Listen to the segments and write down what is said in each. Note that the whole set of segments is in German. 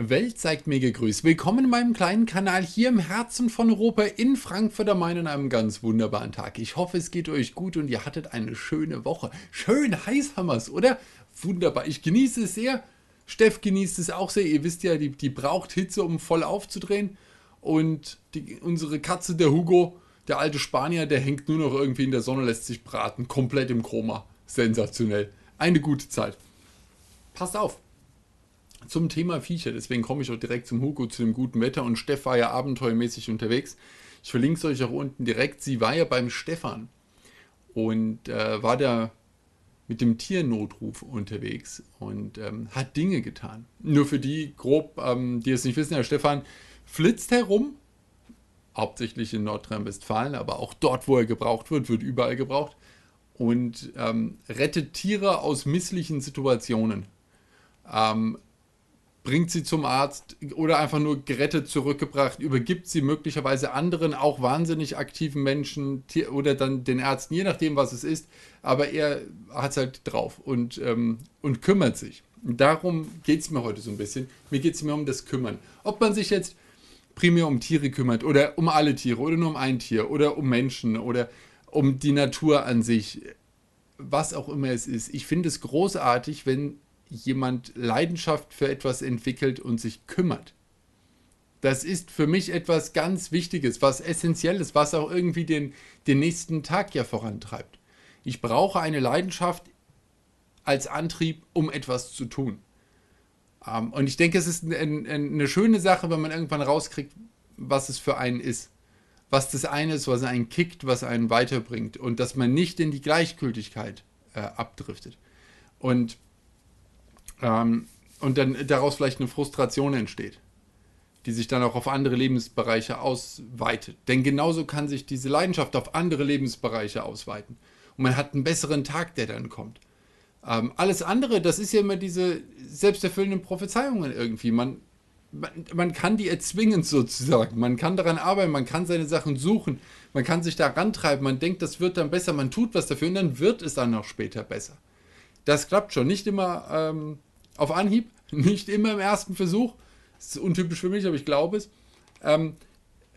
Welt zeigt mir gegrüßt. Willkommen in meinem kleinen Kanal hier im Herzen von Europa in Frankfurt am Main an einem ganz wunderbaren Tag. Ich hoffe, es geht euch gut und ihr hattet eine schöne Woche. Schön heiß haben wir's, oder? Wunderbar. Ich genieße es sehr. Steff genießt es auch sehr. Ihr wisst ja, die, die braucht Hitze, um voll aufzudrehen. Und die, unsere Katze, der Hugo, der alte Spanier, der hängt nur noch irgendwie in der Sonne, lässt sich braten. Komplett im Koma. Sensationell. Eine gute Zeit. Passt auf zum Thema Viecher. Deswegen komme ich auch direkt zum Hugo, zu dem guten Wetter. Und Steff war ja abenteuermäßig unterwegs. Ich verlinke es euch auch unten direkt. Sie war ja beim Stefan und äh, war da mit dem Tiernotruf unterwegs und ähm, hat Dinge getan. Nur für die grob, ähm, die es nicht wissen, der Stefan flitzt herum, hauptsächlich in Nordrhein-Westfalen, aber auch dort, wo er gebraucht wird, wird überall gebraucht und ähm, rettet Tiere aus misslichen Situationen. Ähm, bringt sie zum Arzt oder einfach nur gerettet zurückgebracht, übergibt sie möglicherweise anderen, auch wahnsinnig aktiven Menschen oder dann den Ärzten, je nachdem, was es ist. Aber er hat es halt drauf und, ähm, und kümmert sich. Darum geht es mir heute so ein bisschen. Mir geht es mir um das Kümmern. Ob man sich jetzt primär um Tiere kümmert oder um alle Tiere oder nur um ein Tier oder um Menschen oder um die Natur an sich, was auch immer es ist. Ich finde es großartig, wenn jemand Leidenschaft für etwas entwickelt und sich kümmert. Das ist für mich etwas ganz Wichtiges, was Essentielles, was auch irgendwie den, den nächsten Tag ja vorantreibt. Ich brauche eine Leidenschaft als Antrieb, um etwas zu tun. Ähm, und ich denke, es ist eine schöne Sache, wenn man irgendwann rauskriegt, was es für einen ist. Was das eine ist, was einen kickt, was einen weiterbringt. Und dass man nicht in die Gleichgültigkeit äh, abdriftet. Und ähm, und dann daraus vielleicht eine Frustration entsteht, die sich dann auch auf andere Lebensbereiche ausweitet. Denn genauso kann sich diese Leidenschaft auf andere Lebensbereiche ausweiten. Und man hat einen besseren Tag, der dann kommt. Ähm, alles andere, das ist ja immer diese selbsterfüllenden Prophezeiungen irgendwie. Man, man, man, kann die erzwingen sozusagen. Man kann daran arbeiten, man kann seine Sachen suchen, man kann sich da rantreiben, man denkt, das wird dann besser, man tut was dafür und dann wird es dann auch später besser. Das klappt schon. Nicht immer ähm, auf Anhieb, nicht immer im ersten Versuch. Das ist untypisch für mich, aber ich glaube es. Ähm,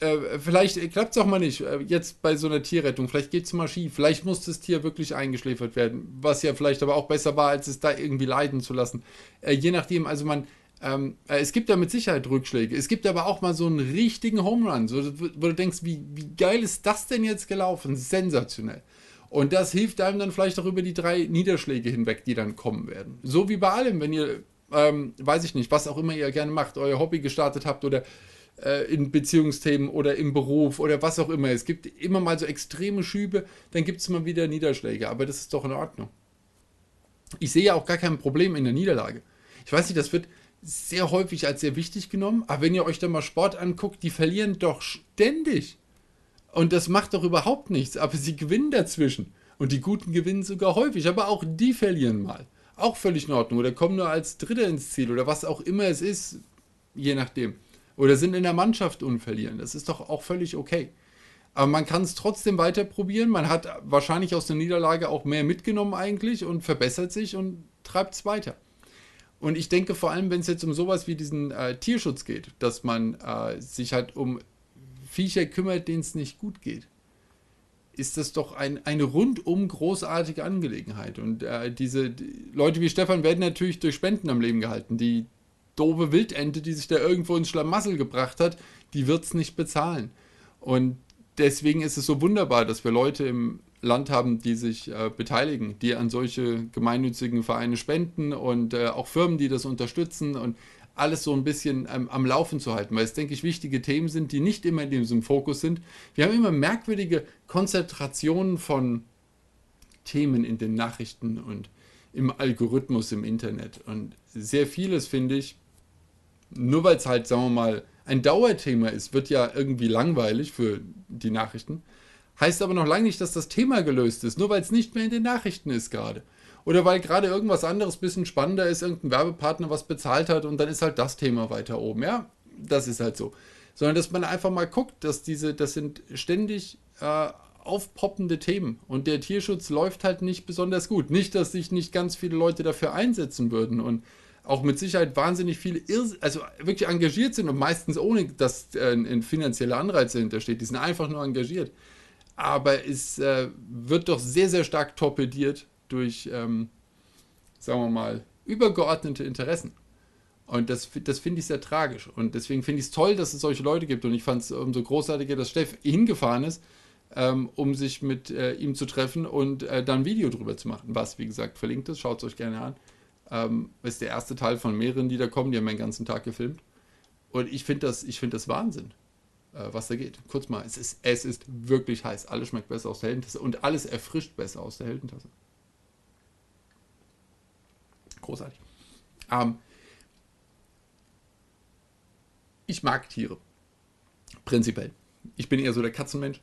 äh, vielleicht klappt es auch mal nicht, äh, jetzt bei so einer Tierrettung. Vielleicht geht es mal schief. Vielleicht muss das Tier wirklich eingeschläfert werden, was ja vielleicht aber auch besser war, als es da irgendwie leiden zu lassen. Äh, je nachdem, also man, ähm, äh, es gibt ja mit Sicherheit Rückschläge. Es gibt aber auch mal so einen richtigen Home Run, so, wo du denkst, wie, wie geil ist das denn jetzt gelaufen? Sensationell. Und das hilft einem dann vielleicht auch über die drei Niederschläge hinweg, die dann kommen werden. So wie bei allem, wenn ihr, ähm, weiß ich nicht, was auch immer ihr gerne macht, euer Hobby gestartet habt oder äh, in Beziehungsthemen oder im Beruf oder was auch immer. Es gibt immer mal so extreme Schübe, dann gibt es mal wieder Niederschläge, aber das ist doch in Ordnung. Ich sehe ja auch gar kein Problem in der Niederlage. Ich weiß nicht, das wird sehr häufig als sehr wichtig genommen, aber wenn ihr euch da mal Sport anguckt, die verlieren doch ständig. Und das macht doch überhaupt nichts, aber sie gewinnen dazwischen. Und die Guten gewinnen sogar häufig, aber auch die verlieren mal. Auch völlig in Ordnung. Oder kommen nur als Dritter ins Ziel oder was auch immer es ist, je nachdem. Oder sind in der Mannschaft unverlieren. Das ist doch auch völlig okay. Aber man kann es trotzdem weiter probieren. Man hat wahrscheinlich aus der Niederlage auch mehr mitgenommen eigentlich und verbessert sich und treibt es weiter. Und ich denke vor allem, wenn es jetzt um sowas wie diesen äh, Tierschutz geht, dass man äh, sich halt um Viecher kümmert, denen es nicht gut geht, ist das doch ein, eine rundum großartige Angelegenheit. Und äh, diese die Leute wie Stefan werden natürlich durch Spenden am Leben gehalten. Die doofe Wildente, die sich da irgendwo ins Schlamassel gebracht hat, die wird es nicht bezahlen. Und deswegen ist es so wunderbar, dass wir Leute im Land haben, die sich äh, beteiligen, die an solche gemeinnützigen Vereine spenden und äh, auch Firmen, die das unterstützen. Und alles so ein bisschen ähm, am Laufen zu halten, weil es, denke ich, wichtige Themen sind, die nicht immer in diesem Fokus sind. Wir haben immer merkwürdige Konzentrationen von Themen in den Nachrichten und im Algorithmus im Internet. Und sehr vieles, finde ich, nur weil es halt, sagen wir mal, ein Dauerthema ist, wird ja irgendwie langweilig für die Nachrichten. Heißt aber noch lange nicht, dass das Thema gelöst ist, nur weil es nicht mehr in den Nachrichten ist gerade. Oder weil gerade irgendwas anderes ein bisschen spannender ist, irgendein Werbepartner was bezahlt hat und dann ist halt das Thema weiter oben. Ja, das ist halt so. Sondern dass man einfach mal guckt, dass diese, das sind ständig äh, aufpoppende Themen und der Tierschutz läuft halt nicht besonders gut. Nicht, dass sich nicht ganz viele Leute dafür einsetzen würden und auch mit Sicherheit wahnsinnig viele, also wirklich engagiert sind und meistens ohne, dass äh, ein finanzieller Anreiz dahinter steht. Die sind einfach nur engagiert. Aber es äh, wird doch sehr, sehr stark torpediert durch, ähm, sagen wir mal, übergeordnete Interessen. Und das, das finde ich sehr tragisch. Und deswegen finde ich es toll, dass es solche Leute gibt. Und ich fand es umso großartiger, dass Steff hingefahren ist, ähm, um sich mit äh, ihm zu treffen und äh, dann ein Video drüber zu machen. Was, wie gesagt, verlinkt ist. Schaut es euch gerne an. Ähm, ist der erste Teil von mehreren, die da kommen. Die haben den ganzen Tag gefilmt. Und ich finde das, find das Wahnsinn, äh, was da geht. Kurz mal, es ist, es ist wirklich heiß. Alles schmeckt besser aus der Heldentasse. Und alles erfrischt besser aus der Heldentasse. Großartig. Ähm, ich mag Tiere. Prinzipiell. Ich bin eher so der Katzenmensch.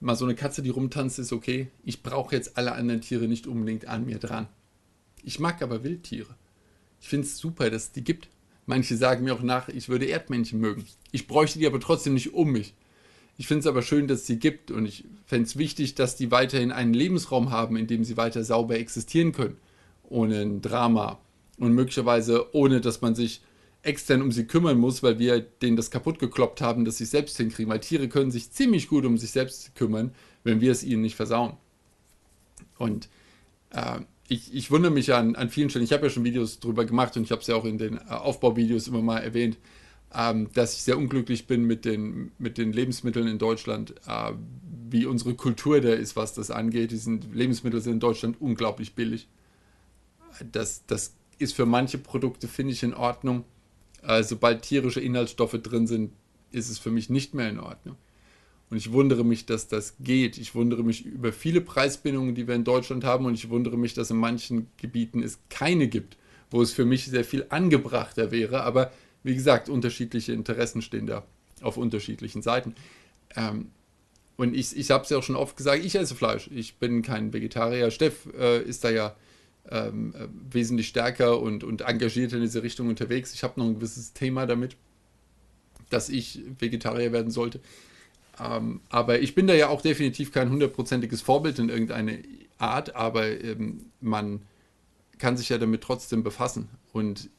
Mal so eine Katze, die rumtanzt, ist okay. Ich brauche jetzt alle anderen Tiere nicht unbedingt an mir dran. Ich mag aber Wildtiere. Ich finde es super, dass es die gibt. Manche sagen mir auch nach, ich würde Erdmännchen mögen. Ich bräuchte die aber trotzdem nicht um mich. Ich finde es aber schön, dass es sie gibt und ich fände es wichtig, dass die weiterhin einen Lebensraum haben, in dem sie weiter sauber existieren können. Ohne ein Drama und möglicherweise ohne, dass man sich extern um sie kümmern muss, weil wir denen das kaputt gekloppt haben, dass sie es selbst hinkriegen. Weil Tiere können sich ziemlich gut um sich selbst kümmern, wenn wir es ihnen nicht versauen. Und äh, ich, ich wundere mich an, an vielen Stellen, ich habe ja schon Videos darüber gemacht und ich habe es ja auch in den äh, Aufbauvideos immer mal erwähnt, ähm, dass ich sehr unglücklich bin mit den, mit den Lebensmitteln in Deutschland, äh, wie unsere Kultur da ist, was das angeht. Die sind, Lebensmittel sind in Deutschland unglaublich billig. Das, das ist für manche Produkte, finde ich, in Ordnung. Äh, sobald tierische Inhaltsstoffe drin sind, ist es für mich nicht mehr in Ordnung. Und ich wundere mich, dass das geht. Ich wundere mich über viele Preisbindungen, die wir in Deutschland haben. Und ich wundere mich, dass in manchen Gebieten es keine gibt, wo es für mich sehr viel angebrachter wäre. Aber wie gesagt, unterschiedliche Interessen stehen da auf unterschiedlichen Seiten. Ähm, und ich, ich habe es ja auch schon oft gesagt, ich esse Fleisch. Ich bin kein Vegetarier. Steff äh, ist da ja ähm, äh, wesentlich stärker und, und engagierter in diese Richtung unterwegs. Ich habe noch ein gewisses Thema damit, dass ich Vegetarier werden sollte. Ähm, aber ich bin da ja auch definitiv kein hundertprozentiges Vorbild in irgendeine Art, aber ähm, man kann sich ja damit trotzdem befassen. Und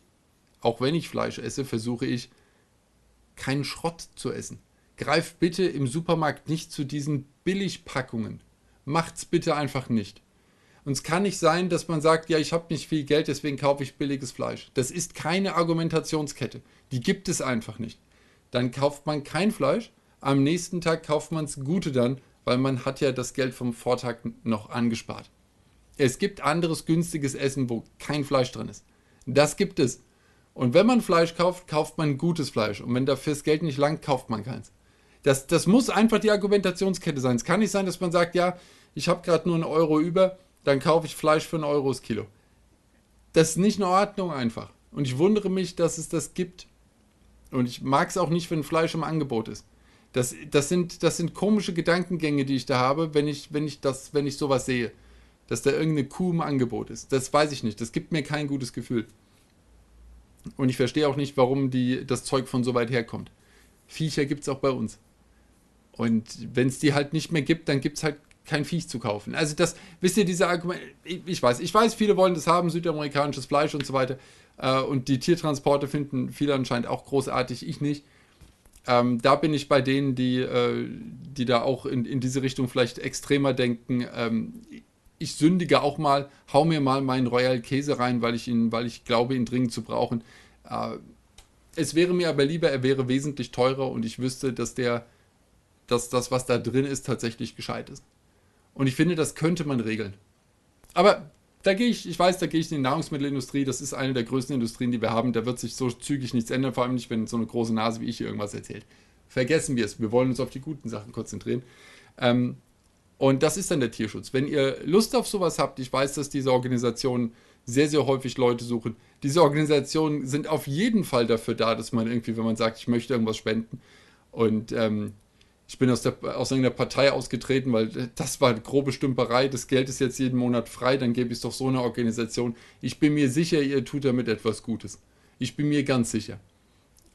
auch wenn ich Fleisch esse, versuche ich keinen Schrott zu essen. Greift bitte im Supermarkt nicht zu diesen Billigpackungen. Macht's bitte einfach nicht. Und es kann nicht sein, dass man sagt, ja, ich habe nicht viel Geld, deswegen kaufe ich billiges Fleisch. Das ist keine Argumentationskette. Die gibt es einfach nicht. Dann kauft man kein Fleisch, am nächsten Tag kauft man es Gute dann, weil man hat ja das Geld vom Vortag noch angespart. Es gibt anderes günstiges Essen, wo kein Fleisch drin ist. Das gibt es. Und wenn man Fleisch kauft, kauft man gutes Fleisch. Und wenn dafür das Geld nicht langt, kauft man keins. Das, das muss einfach die Argumentationskette sein. Es kann nicht sein, dass man sagt, ja, ich habe gerade nur einen Euro über, dann kaufe ich Fleisch für einen Euro das Kilo. Das ist nicht in Ordnung einfach. Und ich wundere mich, dass es das gibt. Und ich mag es auch nicht, wenn Fleisch im Angebot ist. Das, das, sind, das sind komische Gedankengänge, die ich da habe, wenn ich, wenn ich, das, wenn ich sowas sehe. Dass da irgendeine Kuh im Angebot ist. Das weiß ich nicht. Das gibt mir kein gutes Gefühl. Und ich verstehe auch nicht, warum die, das Zeug von so weit herkommt. Viecher gibt es auch bei uns. Und wenn es die halt nicht mehr gibt, dann gibt es halt kein Viech zu kaufen. Also das, wisst ihr, diese Argumente, ich, ich, weiß, ich weiß, viele wollen das haben, südamerikanisches Fleisch und so weiter. Äh, und die Tiertransporte finden viele anscheinend auch großartig, ich nicht. Ähm, da bin ich bei denen, die, äh, die da auch in, in diese Richtung vielleicht extremer denken. Ähm, ich sündige auch mal, hau mir mal meinen Royal Käse rein, weil ich ihn, weil ich glaube, ihn dringend zu brauchen. Äh, es wäre mir aber lieber, er wäre wesentlich teurer und ich wüsste, dass der, dass das, was da drin ist, tatsächlich gescheit ist. Und ich finde, das könnte man regeln. Aber da gehe ich, ich weiß, da gehe ich in die Nahrungsmittelindustrie, das ist eine der größten Industrien, die wir haben. Da wird sich so zügig nichts ändern, vor allem nicht, wenn so eine große Nase wie ich hier irgendwas erzählt. Vergessen wir es. Wir wollen uns auf die guten Sachen konzentrieren. Ähm, und das ist dann der Tierschutz. Wenn ihr Lust auf sowas habt, ich weiß, dass diese Organisationen sehr, sehr häufig Leute suchen. Diese Organisationen sind auf jeden Fall dafür da, dass man irgendwie, wenn man sagt, ich möchte irgendwas spenden und ähm, ich bin aus, der, aus irgendeiner Partei ausgetreten, weil das war grobe Stümperei. Das Geld ist jetzt jeden Monat frei, dann gebe ich es doch so eine Organisation. Ich bin mir sicher, ihr tut damit etwas Gutes. Ich bin mir ganz sicher.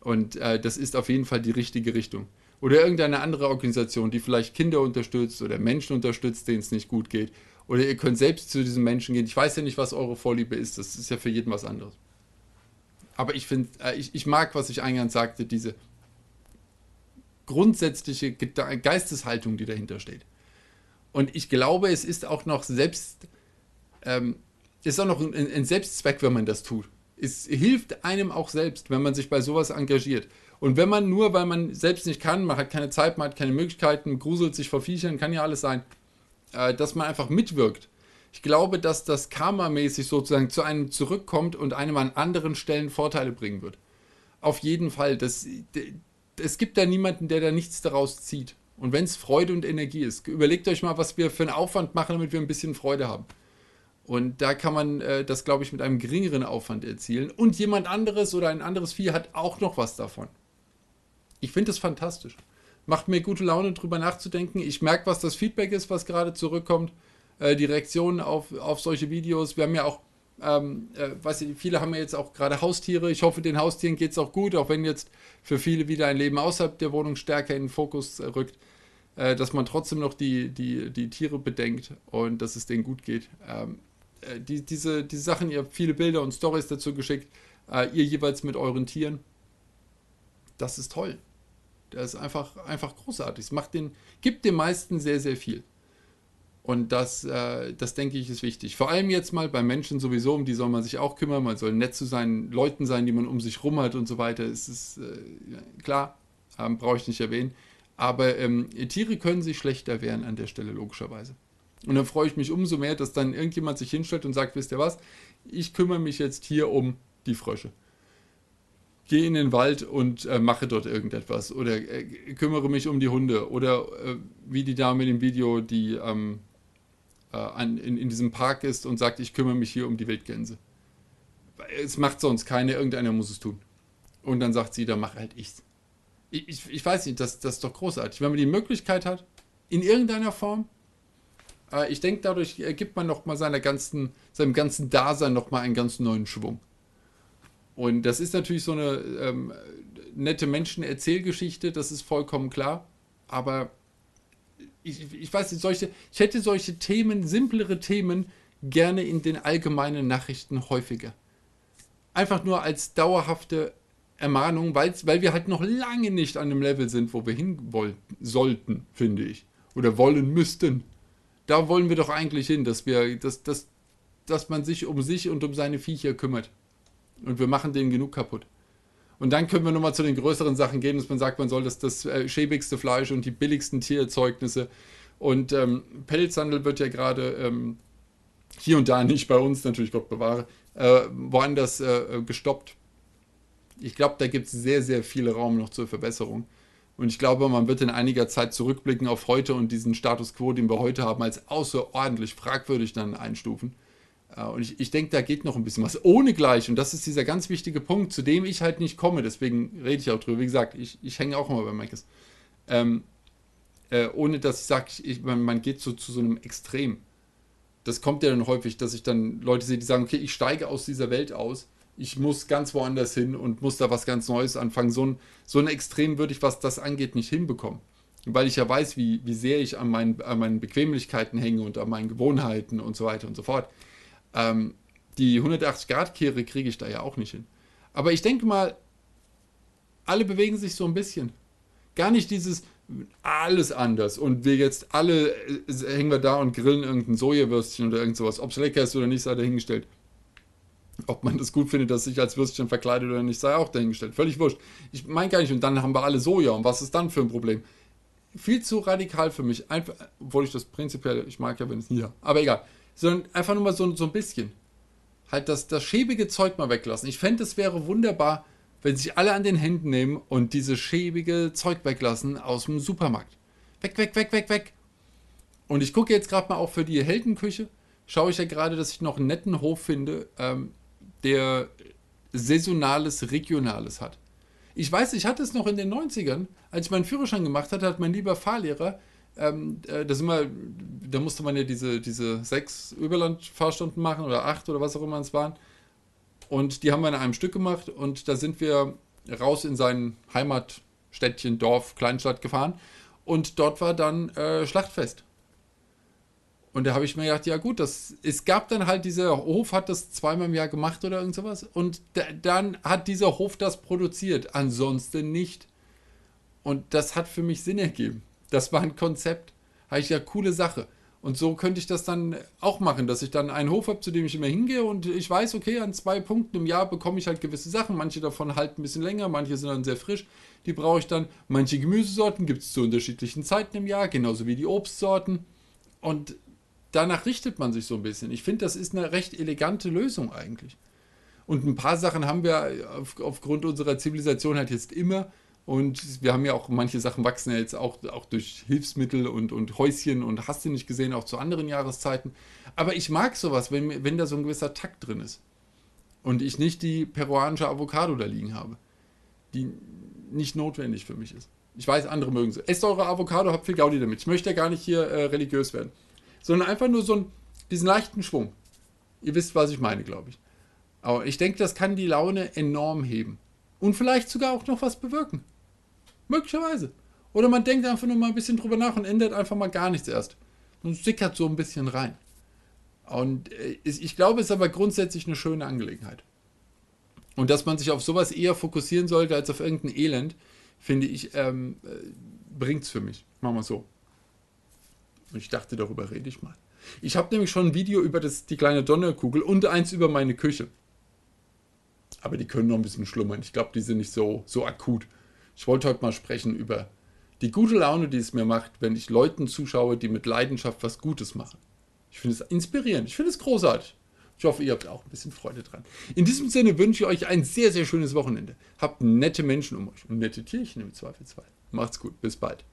Und äh, das ist auf jeden Fall die richtige Richtung. Oder irgendeine andere Organisation, die vielleicht Kinder unterstützt oder Menschen unterstützt, denen es nicht gut geht. Oder ihr könnt selbst zu diesen Menschen gehen. Ich weiß ja nicht, was eure Vorliebe ist. Das ist ja für jeden was anderes. Aber ich finde, äh, ich, ich mag, was ich eingangs sagte, diese grundsätzliche Geisteshaltung, die dahinter steht. Und ich glaube, es ist auch noch selbst, ähm, ist auch noch ein, ein Selbstzweck, wenn man das tut. Es hilft einem auch selbst, wenn man sich bei sowas engagiert. Und wenn man nur, weil man selbst nicht kann, man hat keine Zeit, man hat keine Möglichkeiten, gruselt sich vor Viechern, kann ja alles sein, äh, dass man einfach mitwirkt ich glaube, dass das karmamäßig sozusagen zu einem zurückkommt und einem an anderen Stellen Vorteile bringen wird. Auf jeden Fall. Das, es gibt da niemanden, der da nichts daraus zieht. Und wenn es Freude und Energie ist, überlegt euch mal, was wir für einen Aufwand machen, damit wir ein bisschen Freude haben. Und da kann man äh, das, glaube ich, mit einem geringeren Aufwand erzielen. Und jemand anderes oder ein anderes Vieh hat auch noch was davon. Ich finde es fantastisch. Macht mir gute Laune, drüber nachzudenken. Ich merke, was das Feedback ist, was gerade zurückkommt äh, die Reaktionen auf, auf solche Videos. Wir haben ja auch, ähm, äh, ich, viele haben ja jetzt auch gerade Haustiere. Ich hoffe, den Haustieren geht es auch gut, auch wenn jetzt für viele wieder ein Leben außerhalb der Wohnung stärker in den Fokus äh, rückt, äh, dass man trotzdem noch die, die, die Tiere bedenkt und dass es denen gut geht. Ähm, äh, die, diese, diese Sachen, ihr habt viele Bilder und Stories dazu geschickt, äh, ihr jeweils mit euren Tieren. Das ist toll. Das ist einfach, einfach großartig. Es macht den, gibt den meisten sehr, sehr viel. Und das, äh, das denke ich, ist wichtig. Vor allem jetzt mal bei Menschen sowieso, um die soll man sich auch kümmern. Man soll nett zu seinen Leuten sein, die man um sich rum hat und so weiter. Es ist äh, klar, ähm, brauche ich nicht erwähnen. Aber ähm, Tiere können sich schlechter wehren an der Stelle, logischerweise. Und dann freue ich mich umso mehr, dass dann irgendjemand sich hinstellt und sagt, wisst ihr was, ich kümmere mich jetzt hier um die Frösche. Gehe in den Wald und äh, mache dort irgendetwas. Oder äh, kümmere mich um die Hunde. Oder äh, wie die Dame dem Video, die ähm, äh, an, in, in diesem Park ist und sagt, ich kümmere mich hier um die Wildgänse. Es macht sonst keine, irgendeiner muss es tun. Und dann sagt sie, dann mach halt ich's. Ich, ich, ich weiß nicht, das, das ist doch großartig. Wenn man die Möglichkeit hat, in irgendeiner Form, äh, ich denke, dadurch gibt man noch mal seiner ganzen, seinem ganzen Dasein noch mal einen ganz neuen Schwung. Und das ist natürlich so eine ähm, nette Menschen-Erzählgeschichte, das ist vollkommen klar. Aber ich, ich weiß nicht, solche, ich hätte solche Themen, simplere Themen, gerne in den allgemeinen Nachrichten häufiger. Einfach nur als dauerhafte Ermahnung, weil, wir halt noch lange nicht an dem Level sind, wo wir hin sollten, finde ich. Oder wollen müssten. Da wollen wir doch eigentlich hin, dass wir, dass, dass, dass man sich um sich und um seine Viecher kümmert. Und wir machen denen genug kaputt. Und dann können wir nochmal zu den größeren Sachen gehen, dass man sagt, man soll das, das äh, schäbigste Fleisch und die billigsten Tiererzeugnisse. Und ähm, Pelzhandel wird ja gerade ähm, hier und da nicht bei uns, natürlich Gott bewahre, äh, woanders äh, gestoppt. Ich glaube, da gibt es sehr, sehr viel Raum noch zur Verbesserung. Und ich glaube, man wird in einiger Zeit zurückblicken auf heute und diesen Status quo, den wir heute haben, als außerordentlich fragwürdig dann einstufen. Äh, und ich, ich denke, da geht noch ein bisschen was. Ohne gleich, und das ist dieser ganz wichtige Punkt, zu dem ich halt nicht komme, deswegen rede ich auch drüber. Wie gesagt, ich, ich hänge auch immer bei Macis. Ähm, äh, ohne dass ich sage, man, man, geht so zu so einem Extrem. Das kommt ja dann häufig, dass ich dann Leute sehe, die sagen, okay, ich steige aus dieser Welt aus, ich muss ganz woanders hin und muss da was ganz Neues anfangen. So ein, so ein Extrem würde ich, was das angeht, nicht hinbekommen. Weil ich ja weiß, wie, wie sehr ich an meinen, an meinen Bequemlichkeiten hänge und an meinen Gewohnheiten und so weiter und so fort. Ähm, die 180-Grad-Kehre kriege ich da ja auch nicht hin. Aber ich denke mal, alle bewegen sich so ein bisschen. Gar nicht dieses alles anders und wir jetzt alle äh, hängen wir da und grillen irgendein Sojawürstchen oder irgend sowas. Ob es lecker ist oder nicht, sei dahingestellt. Ob man das gut findet, dass sich als Würstchen verkleidet oder nicht, sei auch dahingestellt. Völlig wurscht. Ich meine gar nicht, und dann haben wir alle Soja und was ist dann für ein Problem? Viel zu radikal für mich. Einfach, obwohl ich das prinzipiell, ich mag ja, wenn es nie, aber egal sondern einfach nur mal so, so ein bisschen. Halt das, das schäbige Zeug mal weglassen. Ich fände, es wäre wunderbar, wenn sich alle an den Händen nehmen und dieses schäbige Zeug weglassen aus dem Supermarkt. Weg, weg, weg, weg, weg. Und ich gucke jetzt gerade mal auch für die Heldenküche. Schaue ich ja gerade, dass ich noch einen netten Hof finde, ähm, der saisonales, regionales hat. Ich weiß, ich hatte es noch in den 90ern, als ich meinen Führerschein gemacht hatte, hat mein lieber Fahrlehrer ähm, äh, das immer, da musste man ja diese, diese sechs Überlandfahrstunden machen oder acht oder was auch immer es waren. Und die haben wir in einem Stück gemacht und da sind wir raus in sein Heimatstädtchen, Dorf, Kleinstadt gefahren und dort war dann äh, Schlachtfest. Und da habe ich mir gedacht, ja gut, das, es gab dann halt, dieser Hof hat das zweimal im Jahr gemacht oder irgend sowas. Und da, dann hat dieser Hof das produziert, ansonsten nicht. Und das hat für mich Sinn ergeben. Das war ein Konzept. Habe ich ja coole Sache. Und so könnte ich das dann auch machen, dass ich dann einen Hof habe, zu dem ich immer hingehe und ich weiß, okay, an zwei Punkten im Jahr bekomme ich halt gewisse Sachen. Manche davon halten ein bisschen länger, manche sind dann sehr frisch. Die brauche ich dann. Manche Gemüsesorten gibt es zu unterschiedlichen Zeiten im Jahr, genauso wie die Obstsorten. Und danach richtet man sich so ein bisschen. Ich finde, das ist eine recht elegante Lösung eigentlich. Und ein paar Sachen haben wir auf, aufgrund unserer Zivilisation halt jetzt immer. Und wir haben ja auch, manche Sachen wachsen ja jetzt auch, auch durch Hilfsmittel und, und Häuschen und hast du nicht gesehen, auch zu anderen Jahreszeiten. Aber ich mag sowas, wenn, wenn da so ein gewisser Takt drin ist. Und ich nicht die peruanische Avocado da liegen habe, die nicht notwendig für mich ist. Ich weiß, andere mögen sie. Esst eure Avocado, habt viel Gaudi damit. Ich möchte ja gar nicht hier äh, religiös werden. Sondern einfach nur so einen, diesen leichten Schwung. Ihr wisst, was ich meine, glaube ich. Aber ich denke, das kann die Laune enorm heben. Und vielleicht sogar auch noch was bewirken. Möglicherweise. Oder man denkt einfach nur mal ein bisschen drüber nach und ändert einfach mal gar nichts erst. Und sickert so ein bisschen rein. Und äh, ich glaube, es ist aber grundsätzlich eine schöne Angelegenheit. Und dass man sich auf sowas eher fokussieren sollte als auf irgendein Elend, finde ich, ähm, äh, bringt es für mich. Machen wir so. Und ich dachte, darüber rede ich mal. Ich habe nämlich schon ein Video über das, die kleine Donnerkugel und eins über meine Küche. Aber die können noch ein bisschen schlummern. Ich glaube, die sind nicht so, so akut. Ich wollte heute mal sprechen über die gute Laune, die es mir macht, wenn ich Leuten zuschaue, die mit Leidenschaft was Gutes machen. Ich finde es inspirierend. Ich finde es großartig. Ich hoffe, ihr habt auch ein bisschen Freude dran. In diesem Sinne wünsche ich euch ein sehr, sehr schönes Wochenende. Habt nette Menschen um euch und nette Tierchen im Zweifelsfall. Macht's gut. Bis bald.